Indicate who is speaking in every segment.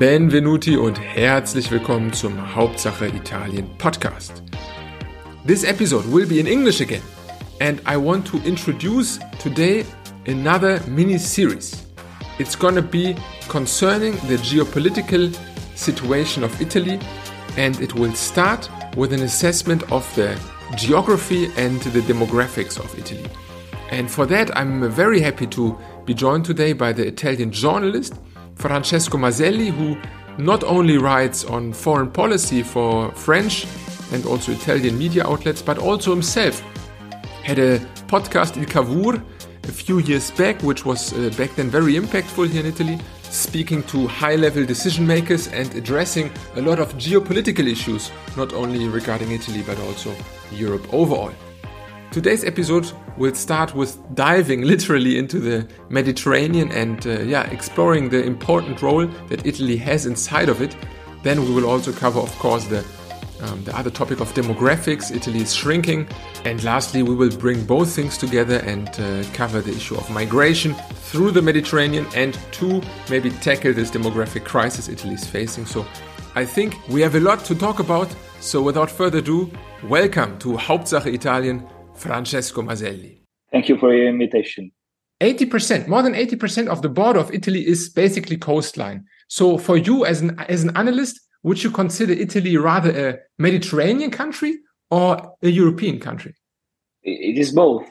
Speaker 1: Benvenuti und herzlich willkommen zum Hauptsache Italien Podcast. This episode will be in English again, and I want to introduce today another mini series. It's gonna be concerning the geopolitical situation of Italy, and it will start with an assessment of the geography and the demographics of Italy. And for that, I'm very happy to be joined today by the Italian journalist Francesco Maselli, who not only writes on foreign policy for French and also Italian media outlets, but also himself had a podcast in Cavour a few years back, which was uh, back then very impactful here in Italy, speaking to high level decision makers and addressing a lot of geopolitical issues, not only regarding Italy but also Europe overall. Today's episode will start with diving literally into the Mediterranean and uh, yeah, exploring the important role that Italy has inside of it. Then we will also cover, of course, the um, the other topic of demographics. Italy is shrinking, and lastly, we will bring both things together and uh, cover the issue of migration through the Mediterranean and to maybe tackle this demographic crisis Italy is facing. So, I think we have a lot to talk about. So, without further ado, welcome to Hauptsache Italien Francesco Maselli.
Speaker 2: Thank you for your invitation.
Speaker 1: 80%, more than 80% of the border of Italy is basically coastline. So for you as an as an analyst, would you consider Italy rather a Mediterranean country or a European country?
Speaker 2: It is both.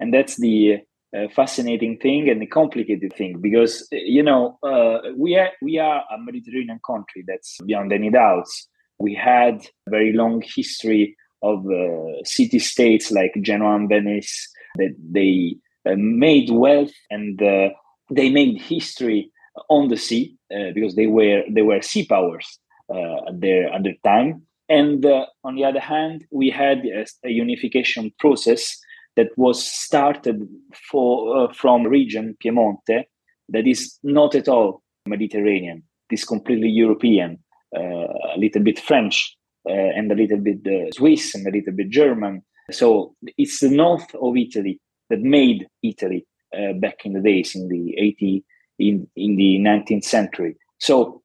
Speaker 2: And that's the uh, fascinating thing and the complicated thing because you know uh, we are we are a Mediterranean country that's beyond any doubts. We had a very long history of uh, city states like Genoa and Venice that they uh, made wealth and uh, they made history on the sea uh, because they were they were sea powers uh, at their at their time. And uh, on the other hand, we had a, a unification process that was started for from region Piemonte that is not at all Mediterranean. It is completely European, a little bit French, and a little bit uh, Swiss and a little bit German. So it's the north of Italy that made Italy uh, back in the days in the 80 in, in the 19th century. So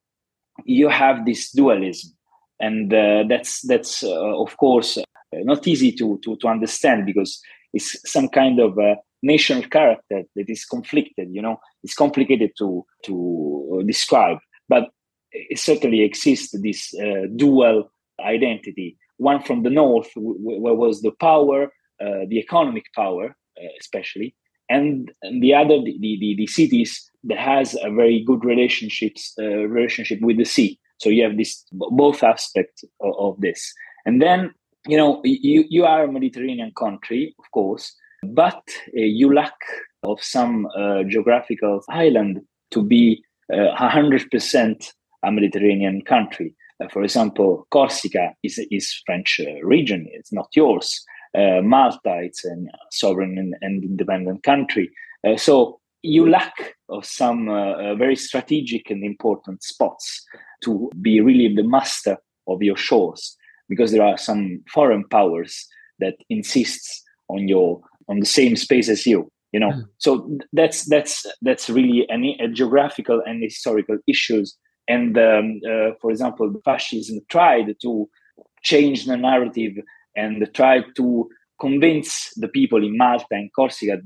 Speaker 2: you have this dualism, and that's that's of course not easy to, to to understand because it's some kind of national character that is conflicted you know it's complicated to to describe but it certainly exists this uh, dual identity. One from the north, where was the power, uh, the economic power, uh, especially, and, the other, the, the, the, cities that has a very good relationships uh, relationship with the sea. So you have this both aspects of, of this, and then you know you you are a Mediterranean country, of course, but you lack of some geographical island to be uh, hundred percent a Mediterranean country. Uh, for example, Corsica is is French uh, region; it's not yours. Uh, Malta, it's a sovereign and, and independent country. so you lack of some very strategic and important spots to be really the master of your shores because there are some foreign powers that insists on your on the same space as you you know mm. so that's that's that's really any a geographical and historical issues and um, uh, for example, fascism tried to change the narrative and tried to convince the people in Malta and Corsica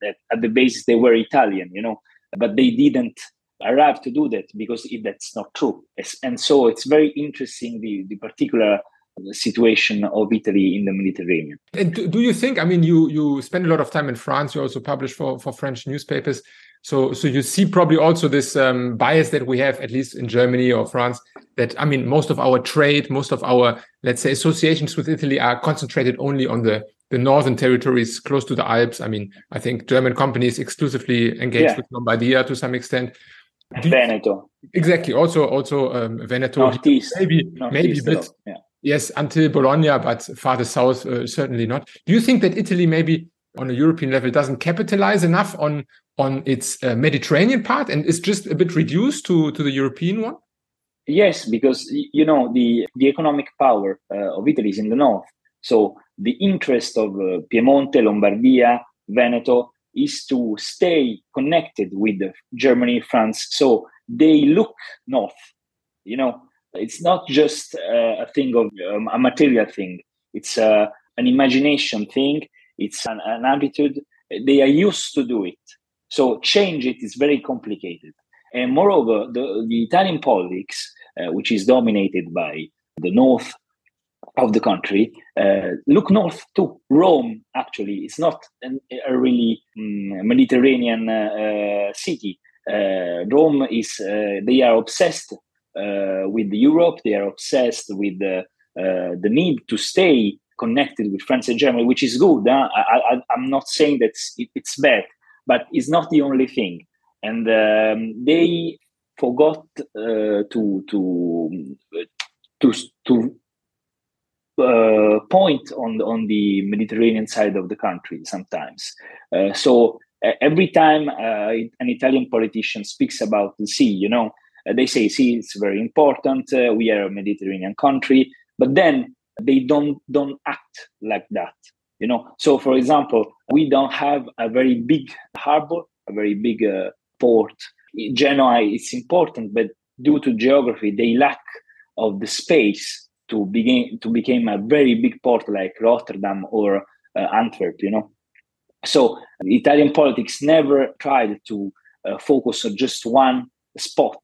Speaker 2: that at the basis they were Italian, you know, but they didn't arrive to do that because that's not true. And so it's very interesting the, the particular situation of Italy in the Mediterranean.
Speaker 1: And do, do you think, I mean, you, you spend a lot of time in France, you also publish for, for French newspapers. So, so you see probably also this um, bias that we have, at least in Germany or France, that I mean, most of our trade, most of our let's say associations with Italy are concentrated only on the the northern territories close to the Alps. I mean, I think German companies exclusively engage yeah. with Lombardia to some extent.
Speaker 2: Veneto.
Speaker 1: Exactly. Also, also um, Veneto.
Speaker 2: Northeast.
Speaker 1: Maybe, Northeast maybe a bit. Yeah. Yes, until Bologna, but farther south, uh, certainly not. Do you think that Italy maybe on a European level doesn't capitalize enough on on its uh, Mediterranean part and is just a bit reduced to, to the European one?
Speaker 2: Yes, because you know the the economic power uh, of Italy is in the north. So the interest of uh, Piemonte, Lombardia, Veneto is to stay connected with Germany, France. So they look north You know, it's not just uh, a thing of um, a material thing. It's uh, an imagination thing. It's an, an attitude. They are used to do it. So change it is very complicated. And moreover, the, the Italian politics, uh, which is dominated by the north of the country, uh, look north to Rome. Actually, it's not an, a really um, Mediterranean uh, uh city. Uh, Rome is. Uh, they are obsessed with Europe. They are obsessed with the the need to stay connected with France and Germany, which is good. Huh? I, am not saying that it's, it's bad, but it's not the only thing. And um, they forgot uh, to to to to uh, point on on the Mediterranean side of the country sometimes. Uh, so every time uh, an Italian politician speaks about the sea, you know, they say, "See, it's very important. Uh, we are a Mediterranean country," but then they don't don't act like that. You know. So, for example, we don't have a very big harbor, a very big port. Genoa is important, but due to geography, they lack of the space to begin to become a very big port like Rotterdam or uh, Antwerp. You know, so Italian politics never tried to uh, focus on just one spot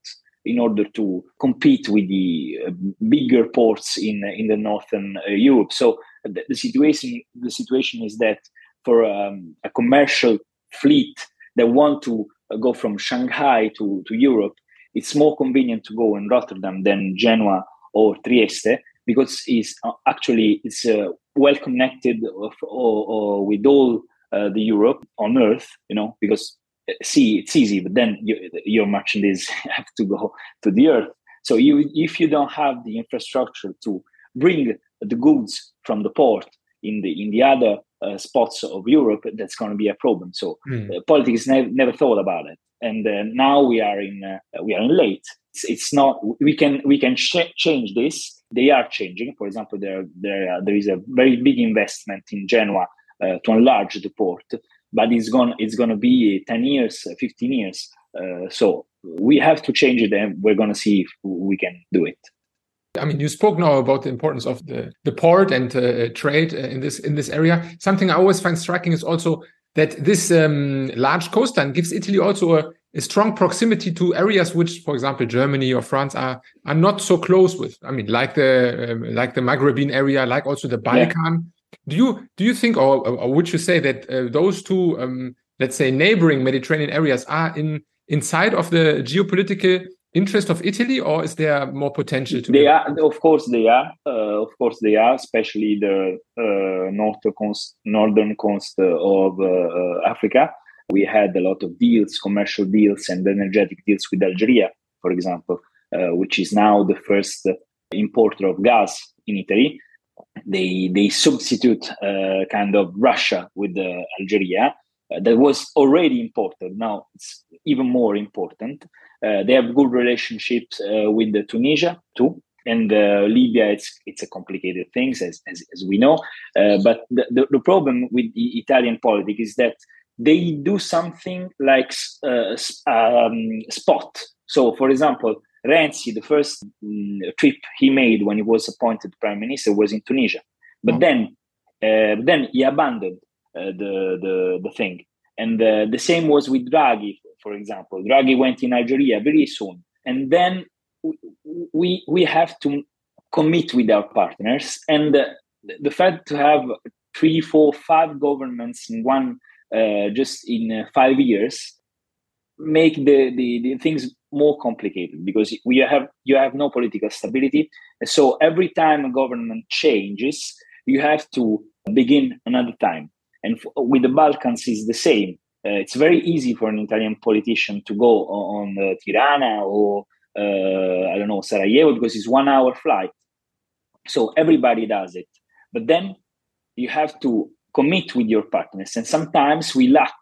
Speaker 2: in order to compete with the uh, bigger ports in in the northern uh, Europe. So the, the, situation the situation is that for um, a commercial fleet that want to uh, go from Shanghai to, to Europe, it's more convenient to go in Rotterdam than Genoa or Trieste because it's actually it's uh, well connected or, or, or with all uh, the Europe on Earth, you know, because sea it's easy, but then you, your merchandise have to go to the Earth. So you, if you don't have the infrastructure to bring the goods from the port in the in the other uh, spots of Europe, that's going to be a problem. So mm. uh, politics never, never thought about it, and uh, now we are in uh, we are in late. It's, it's, not we can we can sh- change this. They are changing. For example, there there there is a very big investment in Genoa uh, to enlarge the port, but it's going it's going to be ten years, fifteen years. Uh, so we have to change it, and we're going to see if we can do it.
Speaker 1: I mean, you spoke now about the importance of the, the port and uh, trade uh, in this in this area. Something I always find striking is also that this um, large coastline gives Italy also a, a, strong proximity to areas which, for example, Germany or France are are not so close with. I mean, like the um, like the Maghrebin area, like also the Balkan. Yeah. Do you do you think, or, or would you say that uh, those two, um, let's say, neighboring Mediterranean areas are in inside of the geopolitical interest of Italy, or is there more potential to?
Speaker 2: They are, of course, they are. Uh, of course, they are, especially the uh, north coast, northern coast of uh, Africa. We had a lot of deals, commercial deals, and energetic deals with Algeria, for example, uh, which is now the first importer of gas in Italy. They they substitute uh, kind of Russia with Algeria. Uh, that was already important. Now it's even more important. Uh, they have good relationships uh, with the Tunisia too, and uh, Libya. It's it's a complicated thing as as, as we know. Uh, but the, the, the problem with the Italian politics is that they do something like uh, um, spot. So, for example, Renzi, the first um, trip he made when he was appointed prime minister was in Tunisia, but mm. then then he abandoned the the the thing. And uh, the same was with Draghi, for example. Draghi went in Algeria very soon. And then we, we have to commit with our partners. And uh, the fact to have three, four, five governments in one, uh, just in uh, five years, make the, the, the things more complicated because we have you have no political stability. So every time a government changes, you have to begin another time. And f- with the Balkans is the same. Uh, it's very easy for an Italian politician to go on, on uh, Tirana or uh, I don't know Sarajevo because it's one hour flight. So everybody does it, but then you have to commit with your partners, and sometimes we lack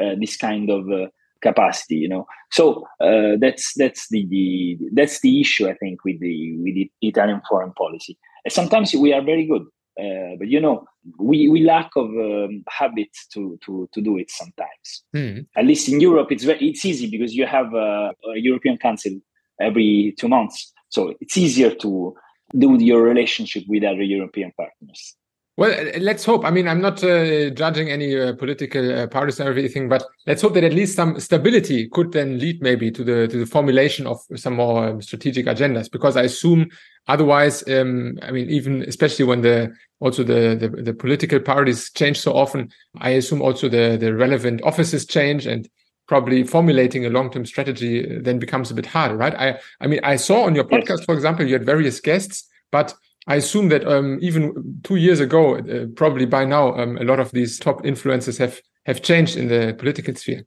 Speaker 2: uh, this kind of uh, capacity. You know, so uh, that's that's the, the that's the issue I think with the with the Italian foreign policy. And sometimes we are very good. Uh, but you know, we, we lack of um, habit to, to, to do it sometimes. Mm. At least in Europe, it's very, it's easy because you have a, a, European Council every two months. So it's easier to do your relationship with other European partners.
Speaker 1: Well, let's hope. I mean, I'm not uh, judging any uh, political uh, parties or everything, but let's hope that at least some stability could then lead maybe to the to the formulation of some more um, strategic agendas. Because I assume otherwise, um, I mean, even especially when the also the, the, the political parties change so often, I assume also the the relevant offices change and probably formulating a long term strategy uh, then becomes a bit harder, right? I I mean, I saw on your podcast, yes. for example, you had various guests, but I assume that um, even two years ago, uh, probably by now, um, a lot of these top influences have have changed in the political sphere.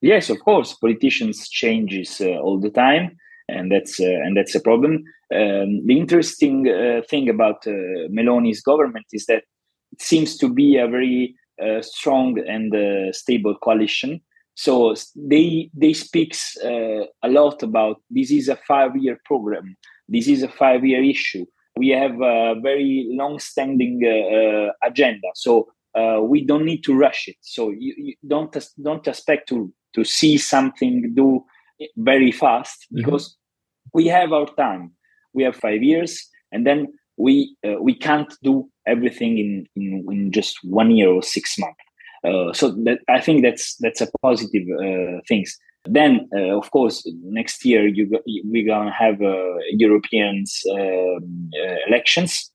Speaker 2: Yes, of course, politicians changes uh, all the time, and that's uh, and that's a problem. Um, the interesting uh, thing about uh, Meloni's government is that it seems to be a very uh, strong and stable coalition. So they they speaks a lot about this is a five year program. This is a five year issue we have a very long-standing uh, uh, agenda. So uh, we don't need to rush it. So you, you, don't don't expect to to see something do very fast mm-hmm. because mm-hmm. we have our time. We have five years, and then we uh, we can't do everything in, in, in just one year or six months. Uh, so that I think that's that's a positive uh, things. Then, uh, of course, next year you go, we're gonna have uh, Europeans um, uh, elections,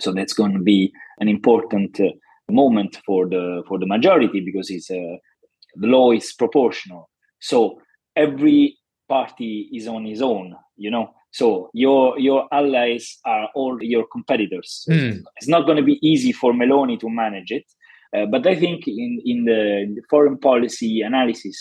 Speaker 2: so that's going to be an important uh, moment for the for the majority because it's uh, the law is proportional. So every party is on his own, you know. So your your allies are all your competitors. Mm. It's not going to be easy for Meloni to manage it, uh, but I think in in the, foreign policy analysis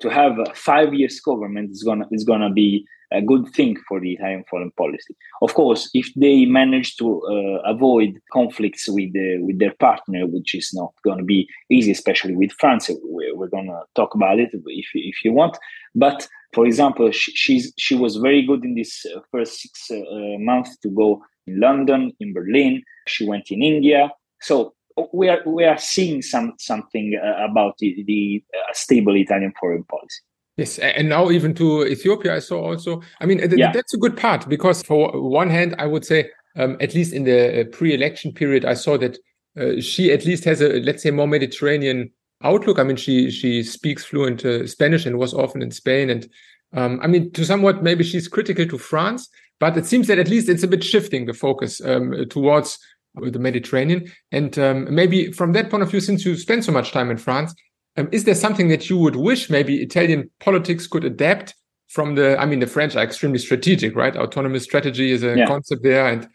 Speaker 2: to have five years government is gonna is gonna be a good thing for the Italian foreign policy. Of course, if they manage to uh, avoid conflicts with the, with their partner, which is not going to be easy, especially with France, we're, we're going to talk about it if if you want. But for example, she, she's she was very good in this uh, first six uh, months to go in London, in Berlin. She went in India. So we are we are seeing some something uh, about the, the uh, stable Italian foreign policy.
Speaker 1: Yes, and now even to Ethiopia, I saw also. I mean, th- yeah. that's a good part because for one hand, I would say, um, at least in the uh, pre-election period, I saw that uh, she at least has a let's say more Mediterranean outlook. I mean, she she speaks fluent uh, Spanish and was often in Spain, and um, I mean, to somewhat maybe she's critical to France, but it seems that at least it's a bit shifting the focus um, towards the Mediterranean. And um, maybe from that point of view, since you spend so much time in France, um, is there something that you would wish maybe Italian politics could adapt from the? I mean, the French are extremely strategic, right? Autonomous strategy is a yeah. concept there, and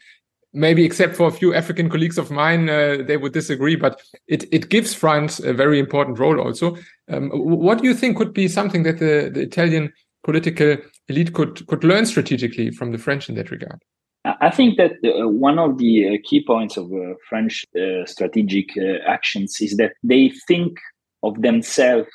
Speaker 1: maybe except for a few African colleagues of mine, uh, they would disagree. But it it gives France a very important role also. Um, what do you think could be something that the, the Italian political elite could could learn strategically from the French in that regard?
Speaker 2: I think that uh, one of the uh, key points of uh, French uh, strategic uh, actions is that they think of themselves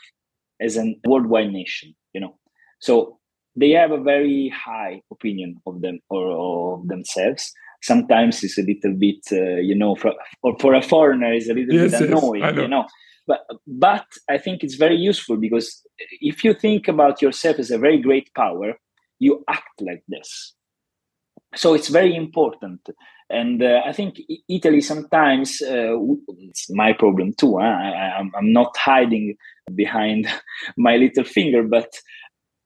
Speaker 2: as a worldwide nation. You know, so they have a very high opinion of them or of themselves. Sometimes it's a little bit, uh, you know, for, or for a foreigner, is a little yes, bit annoying. Yes, know. You know, but but I think it's very useful because if you think about yourself as a very great power, you act like this so it's very important and uh, i think italy sometimes uh, it's my problem too huh? I, am not hiding behind my little finger but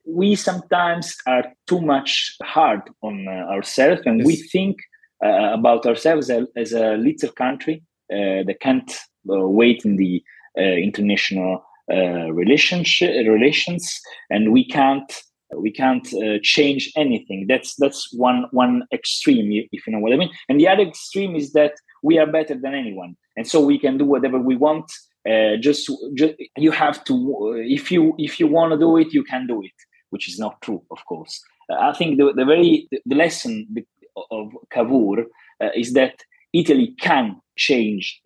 Speaker 2: we sometimes are too much hard on uh, ourselves and yes. we think uh, about ourselves as, as, a little country uh, that can't uh, wait in the international relationship relations and we can't we can't uh, change anything. That's that's one one extreme if you know what i mean. And the other extreme is that we are better than anyone. And so we can do whatever we want uh, just, just you have to uh, if you if you want to do it you can do it which is not true of course. Uh, i think the, the very the lesson of cavour uh, is that italy can change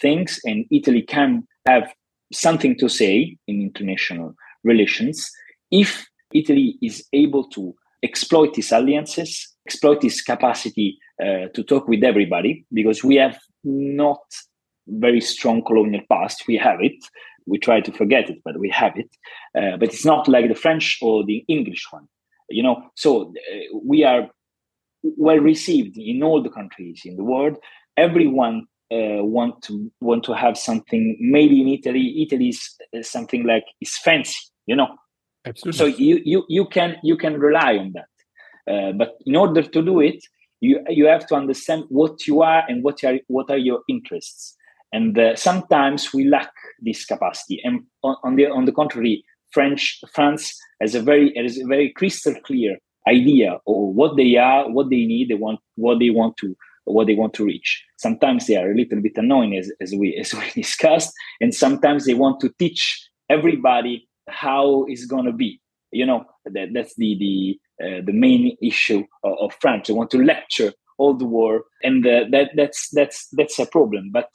Speaker 2: things and italy can have something to say in international relations if Italy is able to exploit these alliances, exploit this capacity uh, to talk with everybody, because we have not very strong colonial past. We have it. We try to forget it, but we have it. Uh, but it's not like the French or the English one. you know so uh, we are well received in all the countries in the world everyone uh, want to want to have something made in italy italy is something like is fancy you know
Speaker 1: Absolutely.
Speaker 2: so you you you can you can rely on that. Uh, but in order to do it you you have to understand what you are and what are what are your interests. And uh, sometimes we lack this capacity. And on, on the on the contrary french france has a very has a very crystal clear idea of what they are what they need they want what they want to what they want to reach. Sometimes they are a little bit annoying as, as we as we discussed and sometimes they want to teach everybody how it's going to be you know? That, that's the the uh, the main issue of, of france. They want to lecture all the world and that that's that's that's a problem. But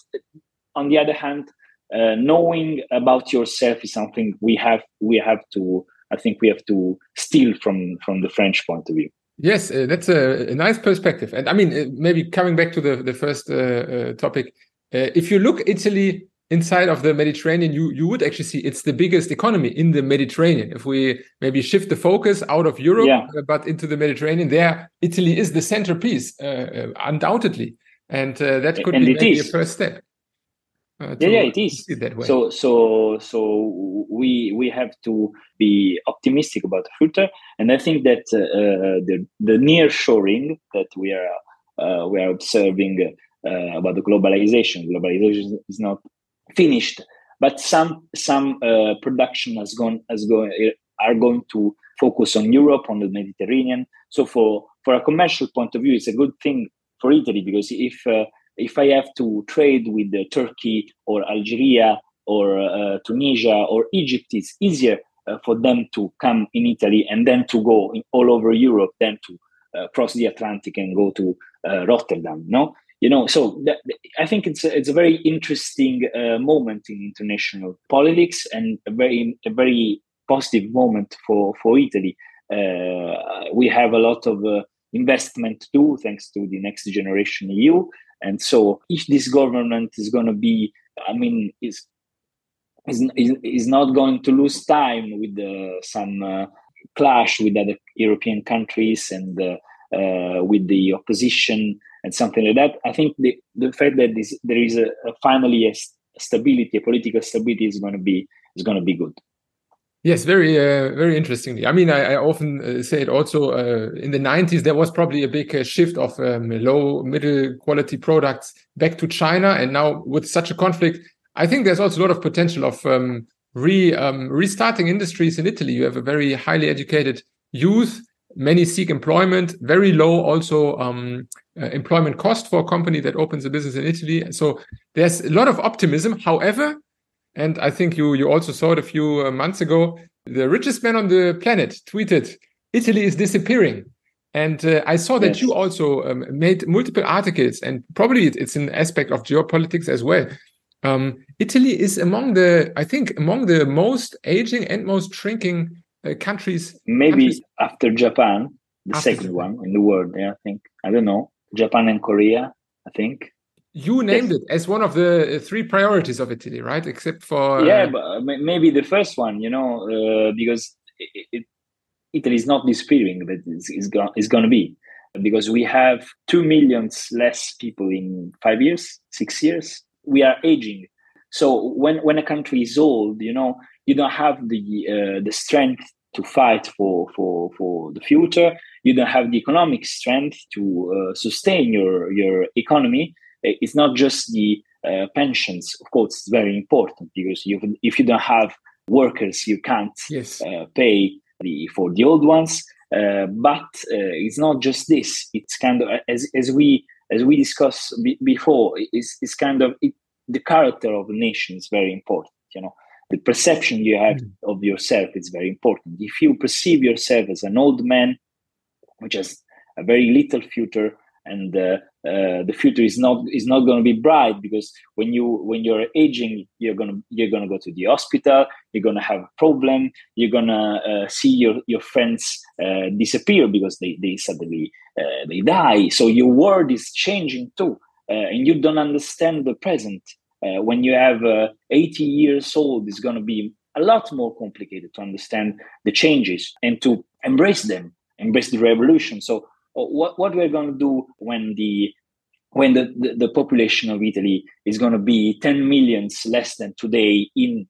Speaker 2: on the other hand uh, knowing about yourself is something we have we have to i think we have to steal from from the french point of view.
Speaker 1: Yes, uh, that's a, a, nice perspective. And I mean, uh, maybe coming back to the, the first uh, uh topic, if you look Italy inside of the Mediterranean, you, you would actually see it's the biggest economy in the Mediterranean. If we maybe shift the focus out of Europe, yeah. Uh, but into the Mediterranean, there, Italy is the centerpiece, undoubtedly. And that could
Speaker 2: and
Speaker 1: be maybe
Speaker 2: is.
Speaker 1: a first step.
Speaker 2: Uh, yeah, yeah, it is. So, so, so we we have to be optimistic about the future, and I think that uh, uh the the near shoring that we are uh, we are observing uh, about the globalization. Globalization is not finished, but some some uh, production has gone has gone are going to focus on Europe on the Mediterranean. So for for a commercial point of view, it's a good thing for Italy because if if I have to trade with uh, Turkey or Algeria or uh, Tunisia or Egypt, it's easier uh, for them to come in Italy and then to go all over Europe than to uh, cross the Atlantic and go to uh, Rotterdam. No, you know. So that, I think it's a, it's a very interesting uh, moment in international politics and a very a very positive moment for for Italy. we have a lot of investment too thanks to the next generation EU and so, if this government is going to be, I mean, is is is not going to lose time with uh, some uh, clash with other European countries and uh, uh with the opposition and something like that. I think the the fact that this, there is a, a finally a stability, a political stability, is going to be is going to be good.
Speaker 1: Yes, very, uh, very interestingly. I mean, I, I often uh, say it also uh, in the 90s, there was probably a big uh, shift of um, low, middle quality products back to China. And now with such a conflict, I think there's also a lot of potential of um, re, um, restarting industries in Italy. You have a very highly educated youth. Many seek employment, very low also um, uh, employment cost for a company that opens a business in Italy. So there's a lot of optimism. However, and I think you you also saw it a few uh, months ago. The richest man on the planet tweeted, "Italy is disappearing." And uh, I saw that yes. you also um, made multiple articles, and probably it's an aspect of geopolitics as well. Um, Italy is among the, I think, among the most aging and most shrinking uh, countries.
Speaker 2: Maybe
Speaker 1: countries.
Speaker 2: after Japan, the after second Japan. one in the world. Yeah, I think. I don't know. Japan and Korea, I think
Speaker 1: you named yes. it as one of the uh, three priorities of Italy, right? Except for
Speaker 2: uh... yeah, but uh, maybe the first one, you know, uh, because it, it, Italy is not disappearing, but it's, it's, go- it's going to be because we have two millions less people in five years, six years. We are aging, so when when a country is old, you know, you don't have the uh, the strength to fight for for for the future. You don't have the economic strength to uh, sustain your your economy it's not just the uh, pensions. Of course, it's very important because you, if you don't have workers, you can't
Speaker 1: yes.
Speaker 2: uh, pay the, for the old ones. Uh, but uh, it's not just this. It's kind of as as we as we discussed b- before. It's, it's kind of it, the character of the nation is very important. You know, the perception you have mm. of yourself is very important. If you perceive yourself as an old man, which has a very little future, and uh, uh, the future is not is not going to be bright because when you when you're aging you're gonna you're gonna go to the hospital you're gonna have a problem you're gonna uh, see your your friends uh, disappear because they they suddenly uh, they die so your world is changing too uh, and you don't understand the present when you have 80 years old it's going to be a lot more complicated to understand the changes and to embrace them embrace the revolution. So uh, what what we're going to do when the when the, the, the population of Italy is going to be 10 millions less than today in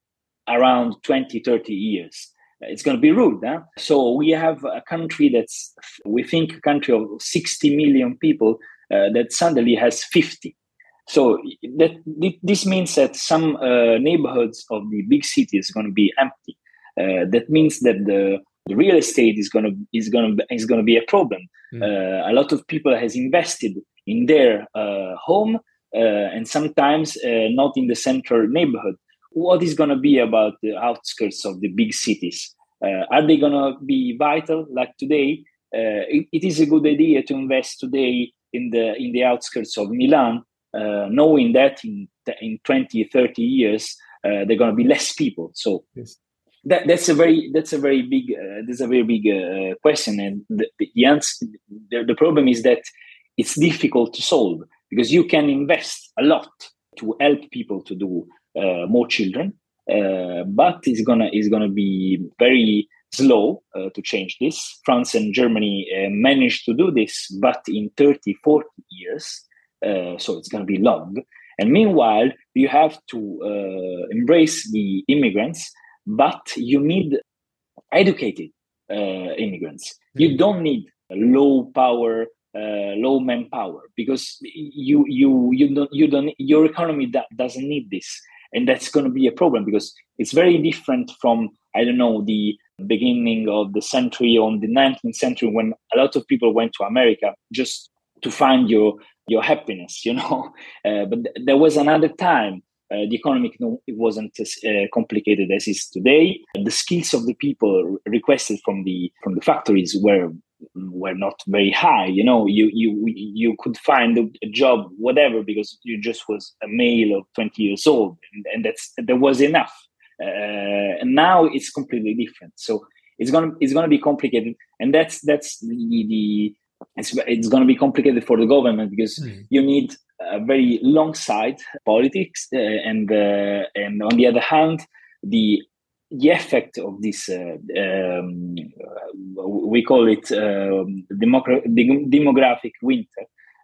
Speaker 2: around 20, 30 years. It's going to be rude. Huh? So we have a country that's, we think, a country of 60 million people uh, that suddenly has 50. So that this means that some uh, neighborhoods of the big cities are going to be empty. Uh, that means that the, the real estate is going to is going to is going to be a problem. Mm. Uh, a lot of people has invested in their uh, home uh, and sometimes uh, not in the central neighborhood. What is going to be about the outskirts of the big cities? are they going to be vital like today? It, it is a good idea to invest today in the in the outskirts of Milan, knowing that in in 20, 30 years uh, there are going to be less people. So yes. that, that's a very that's a very big uh, that's a very big uh, question, and the, the answer the, the, problem is that it's difficult to solve because you can invest a lot to help people to do uh, more children, uh, but it's gonna it's gonna be very slow uh, to change this. France and Germany managed to do this, but in 30, 40 years. So it's going to be long and meanwhile, you have to uh, embrace the immigrants, but you need educated uh, immigrants. Mm-hmm. You don't need low power, uh, low manpower because you you you don't you don't your economy that doesn't need this, and that's going to be a problem because it's very different from I don't know the beginning of the century on the 19th century when a lot of people went to America just to find your your happiness you know? Uh, but th- there was another time uh, the economy it wasn't as uh, complicated as is today. The skills of the people requested from the from the factories were were not very high you know? You you you could find a job whatever because you just was a male of 20 years old and, and that's there was enough. Uh, and now it's completely different. So it's gonna it's gonna be complicated and that's that's the, the it's, it's going to be complicated for the government because mm. you need a very long side politics uh, and uh, and on the other hand the the effect of this uh, um, we call it um, demogra- demographic winter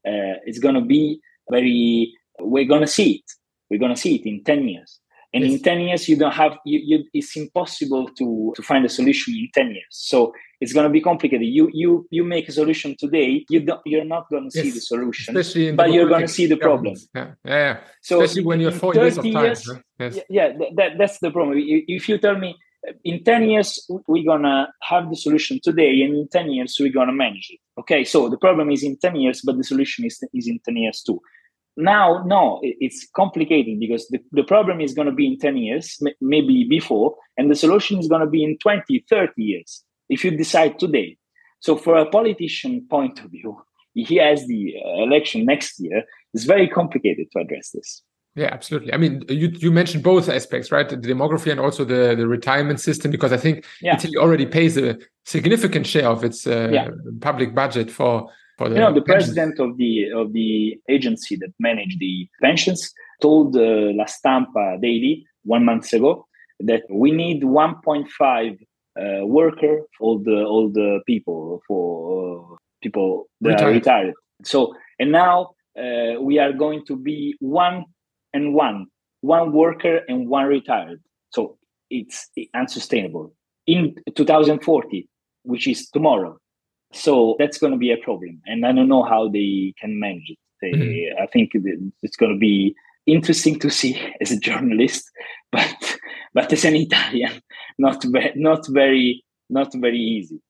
Speaker 2: uh, it's going to be very we're going to see it we're going to see it in 10 years and yes. in 10 years you don't have you, you, it's impossible to to find a solution in 10 years so it's going to be complicated you you you make a solution today you don't you're not going to yes. see the solution Especially in but you're going to see the problem
Speaker 1: yeah. yeah so especially when you're four years of time years,
Speaker 2: yes. yeah that, that, that's the problem if you tell me in 10 years we're gonna have the solution today and in 10 years we're gonna manage it okay so the problem is in 10 years but the solution is, is in 10 years too now no it's complicated because the, the problem is going to be in 10 years maybe before and the solution is going to be in 20 30 years if you decide today so for a politician point of view he has the uh, election next year it's very complicated to address this
Speaker 1: yeah, absolutely. I mean, you you mentioned both aspects, right? The demography and also the the retirement system, because I think yeah. Italy already pays a significant share of its uh, yeah. public budget for
Speaker 2: you know, the president of the of the agency that managed the pensions told uh, La Stampa Daily one month ago that we need 1.5 uh, worker for the all the people for uh, people that retired. are retired. So and now uh, we are going to be one and one, one worker and one retired. So it's unsustainable. In 2040, which is tomorrow, so that's going to be a problem. And I don't know how they can manage it. They, mm-hmm. I think it's going to be interesting to see as a journalist, but but as an Italian, not not very not very easy.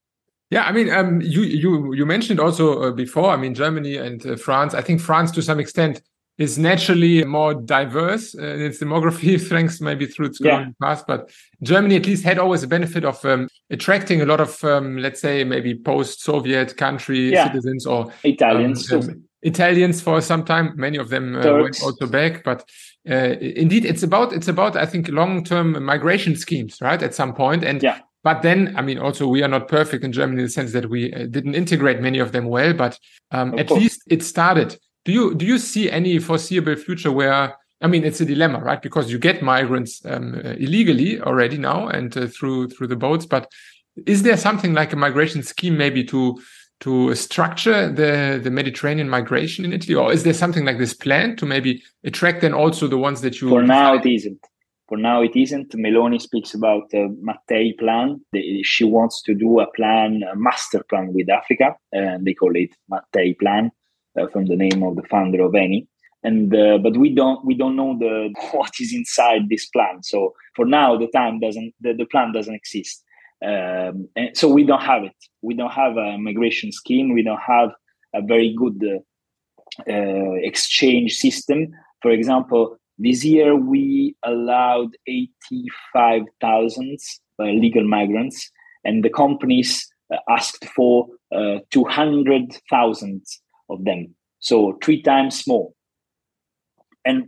Speaker 1: Yeah, I mean, um, you you you mentioned also uh, before. I mean, Germany and uh, France. I think France, to some extent, is naturally more diverse uh, in its demography, thanks maybe through its yeah. past. But Germany at least had always a benefit of um, attracting a lot of, um, let's say, maybe post-Soviet country yeah. citizens or
Speaker 2: Italians.
Speaker 1: Um, Italians for some time. Many of them uh, went also back, but uh, indeed, it's about it's about I think long-term migration schemes, right? At some point, and
Speaker 2: yeah.
Speaker 1: But then, I mean, also we are not perfect in Germany in the sense that we uh, didn't integrate many of them well, but um, at course. least it started. Do you do you see any foreseeable future where I mean it's a dilemma, right? Because you get migrants um, uh, illegally already now and uh, through through the boats, but is there something like a migration scheme maybe to to structure the the Mediterranean migration in Italy, or is there something like this plan to maybe attract then also the ones that you?
Speaker 2: For now, it isn't. For now, it isn't. Meloni speaks about the Mattei plan. She wants to do a plan, a master plan with Africa, and they call it Mattei plan uh, from the name of the founder of Eni. And uh, but we don't we don't know the what is inside this plan. So for now, the time doesn't the, the plan doesn't exist. Um, and so we don't have it. We don't have a migration scheme. We don't have a very good uh, uh, exchange system. For example, this year we allowed 85,000 uh, legal migrants, and the companies uh, asked for uh, 200,000 of them. So three times more. And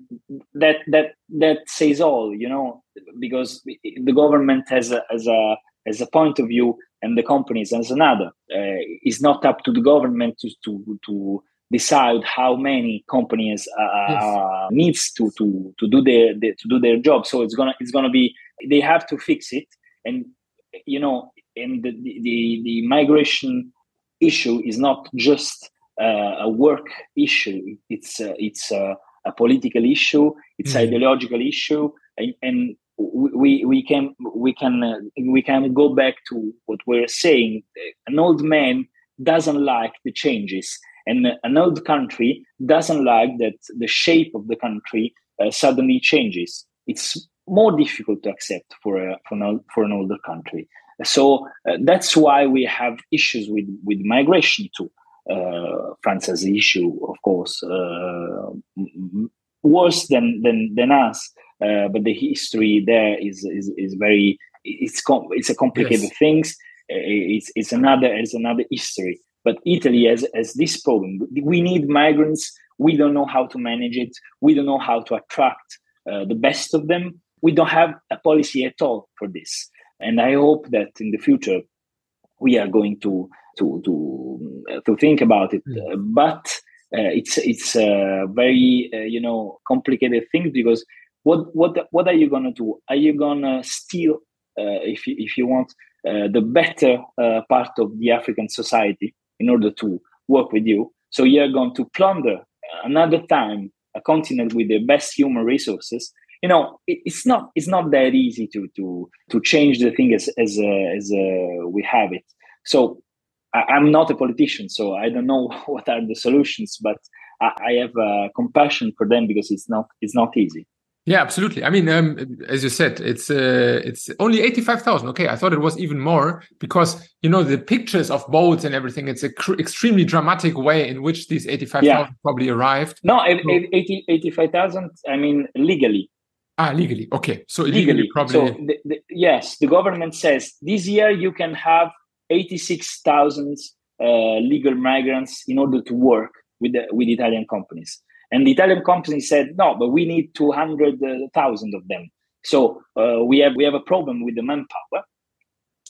Speaker 2: that that that says all, you know, because the government has a, has a as a point of view and the companies as another. Uh, it's not up to the government to, to, to decide how many companies uh, yes. uh, needs to, to, to do their, their, to do their job. So it's gonna it's gonna be they have to fix it, and you know, and the the, the migration issue is not just a work issue. It's uh, it's uh, a political issue. It's mm-hmm. ideological issue, and, and we we can we can uh, we can go back to what we're saying an old man doesn't like the changes and an old country doesn't like that the shape of the country uh, suddenly changes it's more difficult to accept for a, for an, for an older country so uh, that's why we have issues with with migration too uh, france has the issue of course uh, worse than than than us uh, but the history there is is, is very it's com- it's a complicated yes. things. It's it's another it's another history. But Italy has has this problem. We need migrants. We don't know how to manage it. We don't know how to attract uh, the best of them. We don't have a policy at all for this. And I hope that in the future we are going to to to uh, to think about it. Mm. but uh, it's it's a very uh, you know complicated thing because what what what are you gonna do? Are you gonna steal, uh, if you, if you want, uh, the better uh, part of the African society in order to work with you? So you're going to plunder another time a continent with the best human resources. You know, it, it's not it's not that easy to to to change the thing as as uh, as uh, we have it. So I, am not a politician, so I don't know what are the solutions, but I, I have uh, compassion for them because it's not it's not easy.
Speaker 1: Yeah, absolutely. I mean, um, as you said, it's uh, it's only eighty five thousand. Okay, I thought it was even more because you know the pictures of boats and everything. It's a extremely dramatic way in which these eighty five thousand yeah. probably arrived.
Speaker 2: No, so, 80, 85,000, I mean legally.
Speaker 1: Ah, legally. Okay, so legally, legally probably.
Speaker 2: So the, the, yes, the government says this year you can have eighty six thousand uh, legal migrants in order to work with the, with Italian companies. And the Italian company said, no, but we need 200,000 of them. So uh, we have we have a problem with the manpower.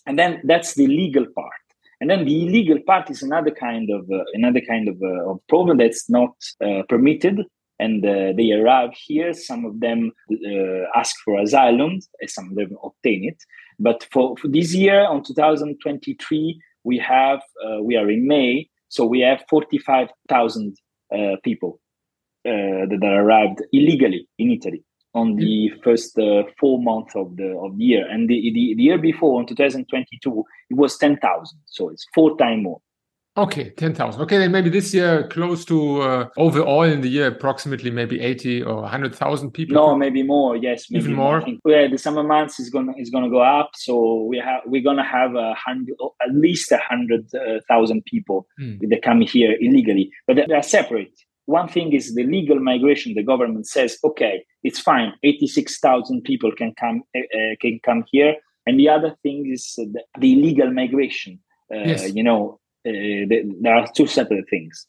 Speaker 2: And then that's the legal part. And then the illegal part is another kind of uh, another kind of, uh, of, problem that's not uh, permitted. And uh, they arrive here. Some of them uh, ask for asylum, some of them obtain it. But for, for this year, on 2023, we have we are in May, so we have 45,000 people uh, that arrived illegally in Italy on the mm. first uh, four months of the of the year, and the, the, the year before, in 2022, it was 10,000. So it's four times more.
Speaker 1: Okay, 10,000. Okay, then maybe this year close to uh, overall in the year, approximately maybe 80 or 100,000 people.
Speaker 2: No, maybe more. Yes, maybe
Speaker 1: even more.
Speaker 2: more. Yeah, the summer months is gonna is gonna go up, so we have we're gonna have a hundred, at least a hundred uh, people mm. that come here illegally, but they are separate one thing is the legal migration. The government says, okay, it's fine. 86,000 people can come, uh, can come here. And the other thing is the, the illegal migration. Uh, yes. You know, uh, there are two separate things.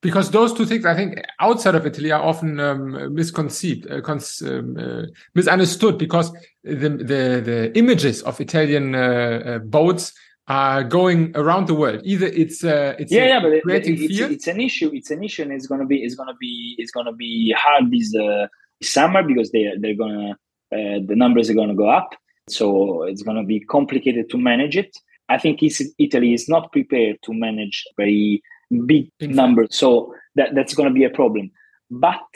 Speaker 1: Because those two things, I think, outside of Italy are often um, misconceived, uh, um, uh, misunderstood. Because the the, the images of Italian uh, boats are going around the world. Either it's uh, it's
Speaker 2: yeah, yeah, but it, it's. It's an issue. It's an issue, and it's gonna be it's gonna be it's gonna be hard this, uh, summer because they they're gonna uh, the numbers are gonna go up. So it's gonna be complicated to manage it. I think Italy is not prepared to manage very big numbers, so that, that's going to be a problem. But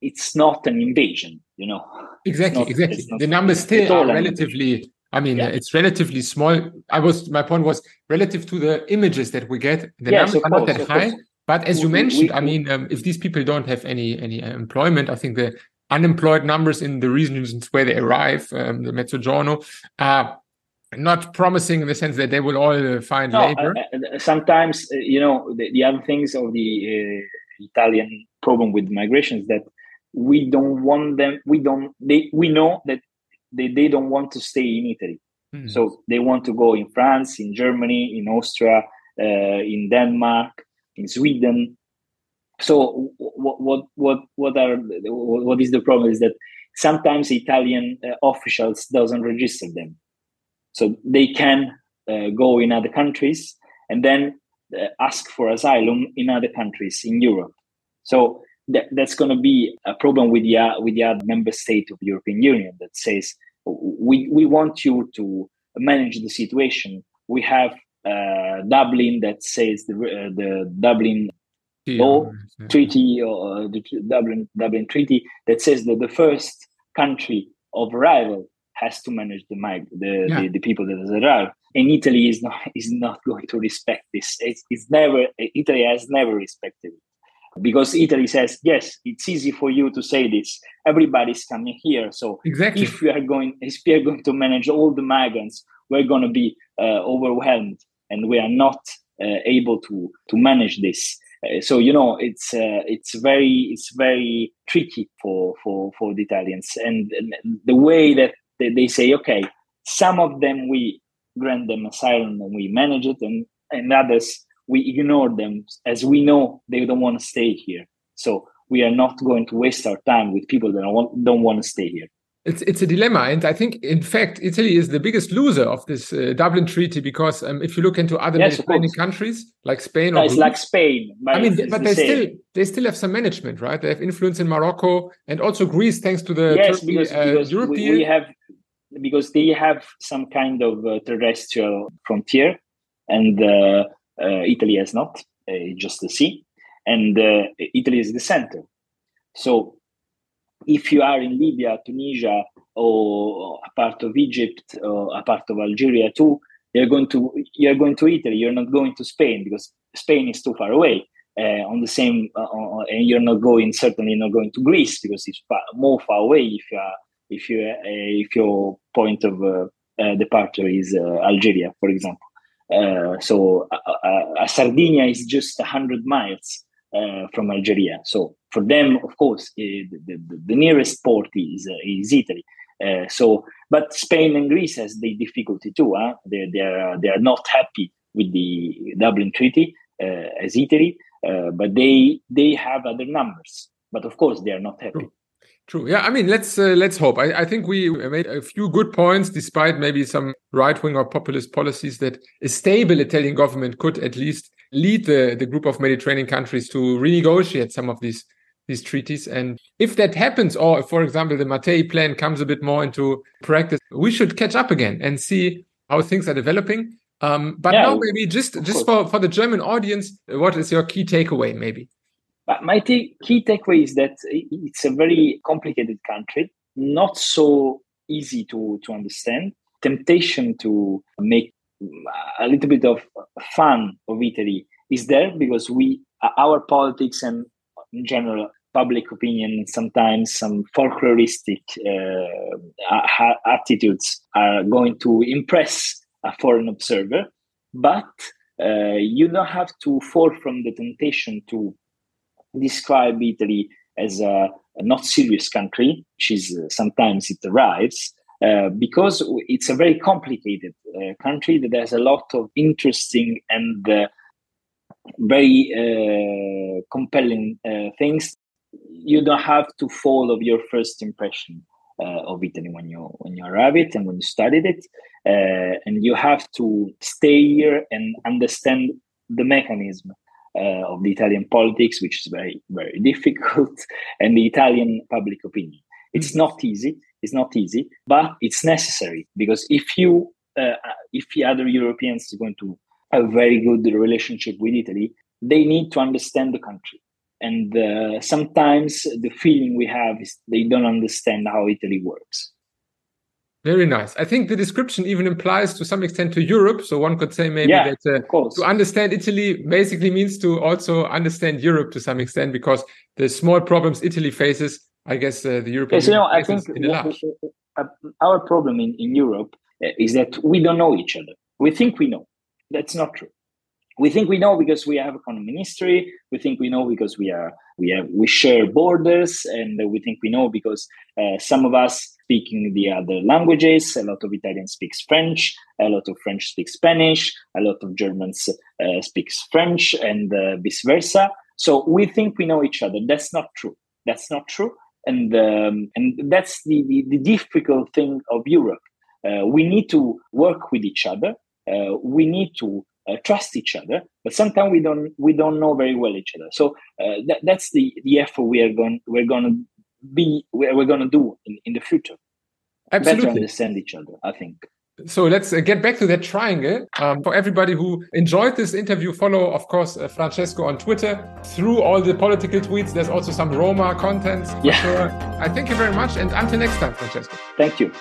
Speaker 2: it's not an invasion, you know.
Speaker 1: Exactly, not, exactly. The numbers still are relatively. I mean, yeah. it's relatively small. I was my point was relative to the images that we get. The yes, numbers are not that high. Course. But as you mentioned, we, I mean, um, if these people don't have any any employment, I think the unemployed numbers in the regions where they arrive, um, the Mezzogiorno, are not promising in the sense that they will all uh, find no, labor.
Speaker 2: Uh, uh, sometimes, you know, the, the, other things of the uh, Italian problem with migration is that we don't want them. We don't. They. We know that they, they don't want to stay in Italy. Mm. So they want to go in France, in Germany, in Austria, uh, in Denmark, in Sweden. So what what what what are what is the problem is that sometimes Italian uh, officials doesn't register them, so they can uh, go in other countries and then uh, ask for asylum in other countries in Europe. So that, that's going to be a problem with the with the other member state of the European Union that says we we want you to manage the situation. We have uh, Dublin that says the uh, the Dublin law treaty or uh, the Dublin Dublin treaty that says that the first country of arrival has to manage the the, yeah. the, the, people that has arrived. And Italy is not is not going to respect this. It's, it's never Italy has never respected it because Italy says yes, it's easy for you to say this. Everybody's coming here, so
Speaker 1: exactly.
Speaker 2: if we are going, if we are going to manage all the migrants, we're going to be uh, overwhelmed, and we are not uh, able to to manage this. Uh, so you know, it's uh, it's very it's very tricky for for for the Italians, and, and the way that they, they say, okay, some of them we grant them asylum and we manage it, and and others we ignore them as we know they don't want to stay here. So we are not going to waste our time with people that don't want, don't want to stay here.
Speaker 1: It's it's a dilemma, and I think, in fact, Italy is the biggest loser of this uh, Dublin Treaty because um, if you look into other yes, Mediterranean countries like Spain,
Speaker 2: or it's Greece, like Spain.
Speaker 1: I mean, but they still they still have some management, right? They have influence in Morocco and also Greece, thanks to the
Speaker 2: yes, Turkey, because, uh, because European. We, we, have because they have some kind of uh, terrestrial frontier, and uh, uh, Italy has not, uh, just the sea, and uh, Italy is the center. So if you are in Libya, Tunisia, or a part of Egypt, or a part of Algeria too, you're going to you're going to Italy. You're not going to Spain because Spain is too far away. Uh, on the same, uh, and you're not going certainly not going to Greece because it's far, more far away. If you are, if you uh, if your point of departure is Algeria, for example. Uh, so uh, Sardinia is just 100 miles uh, from Algeria. So for them, of course, uh, the, the, the nearest port is, uh, is Italy. Uh, so, but Spain and Greece has the difficulty too. Huh? They, they, are, they are not happy with the Dublin Treaty as Italy, but they, they have other numbers. But of course, they are not happy.
Speaker 1: True. Yeah. I mean, let's uh, let's hope. I, I think we made a few good points, despite maybe some right wing or populist policies. That a stable Italian government could at least lead the the group of Mediterranean countries to renegotiate some of these these treaties. And if that happens, or if, for example, the Mattei plan comes a bit more into practice, we should catch up again and see how things are developing. Um, but yeah, now maybe just just for for the German audience, what is your key takeaway? Maybe.
Speaker 2: But my t- key takeaway is that it's a very complicated country, not so easy to, to understand. Temptation to make a little bit of fun of Italy is there because we, our politics and in general public opinion, sometimes some folkloristic uh, attitudes are going to impress a foreign observer, but uh, you don't have to fall from the temptation to describe Italy as a, a not serious country, which is uh, sometimes it arrives, uh, because it's a very complicated uh, country that has a lot of interesting and uh, very uh, compelling uh, things. You don't have to fall of your first impression of Italy when you when you arrive it and when you studied it, and you have to stay here and understand the mechanism uh, of the Italian politics, which is very, very difficult, and the Italian public opinion. It's mm-hmm. not easy. It's not easy, but it's necessary because if you uh, if the other Europeans are going to have a very good relationship with Italy, they need to understand the country. And uh, sometimes the feeling we have is they don't understand how Italy works.
Speaker 1: Very nice. I think the description even implies to some extent to Europe. So one could say maybe yeah, that uh, to understand Italy basically means to also understand Europe to some extent because the small problems Italy faces, I guess uh, the European
Speaker 2: yes, you know, I think uh, our problem in, in Europe uh, is that we don't know each other. We think we know. That's not true. We think we know because we have a common ministry. We think we know because we are we have we share borders. And we think we know because uh, some of us speaking the other languages. A lot of italian speaks french. A lot of french speaks spanish. A lot of germans uh, speaks french and uh, vice versa. So we think we know each other. That's not true. That's not true and um, and that's the, the, the difficult thing of europe. Uh, we need to work with each other. Uh, we need to uh, trust each other but sometimes we don't we don't know very well each other. So uh, that, that's the the effort we are going we're going to be we're going to do in, in the future.
Speaker 1: Absolutely.
Speaker 2: better understand each other i think
Speaker 1: so let's uh, get back to that triangle. Um, for everybody who enjoyed this interview, follow, of course, uh, Francesco on Twitter. Through all the political tweets, there's also some Roma content.
Speaker 2: Yeah.
Speaker 1: Sure. I thank you very much. And until next time, Francesco.
Speaker 2: Thank you.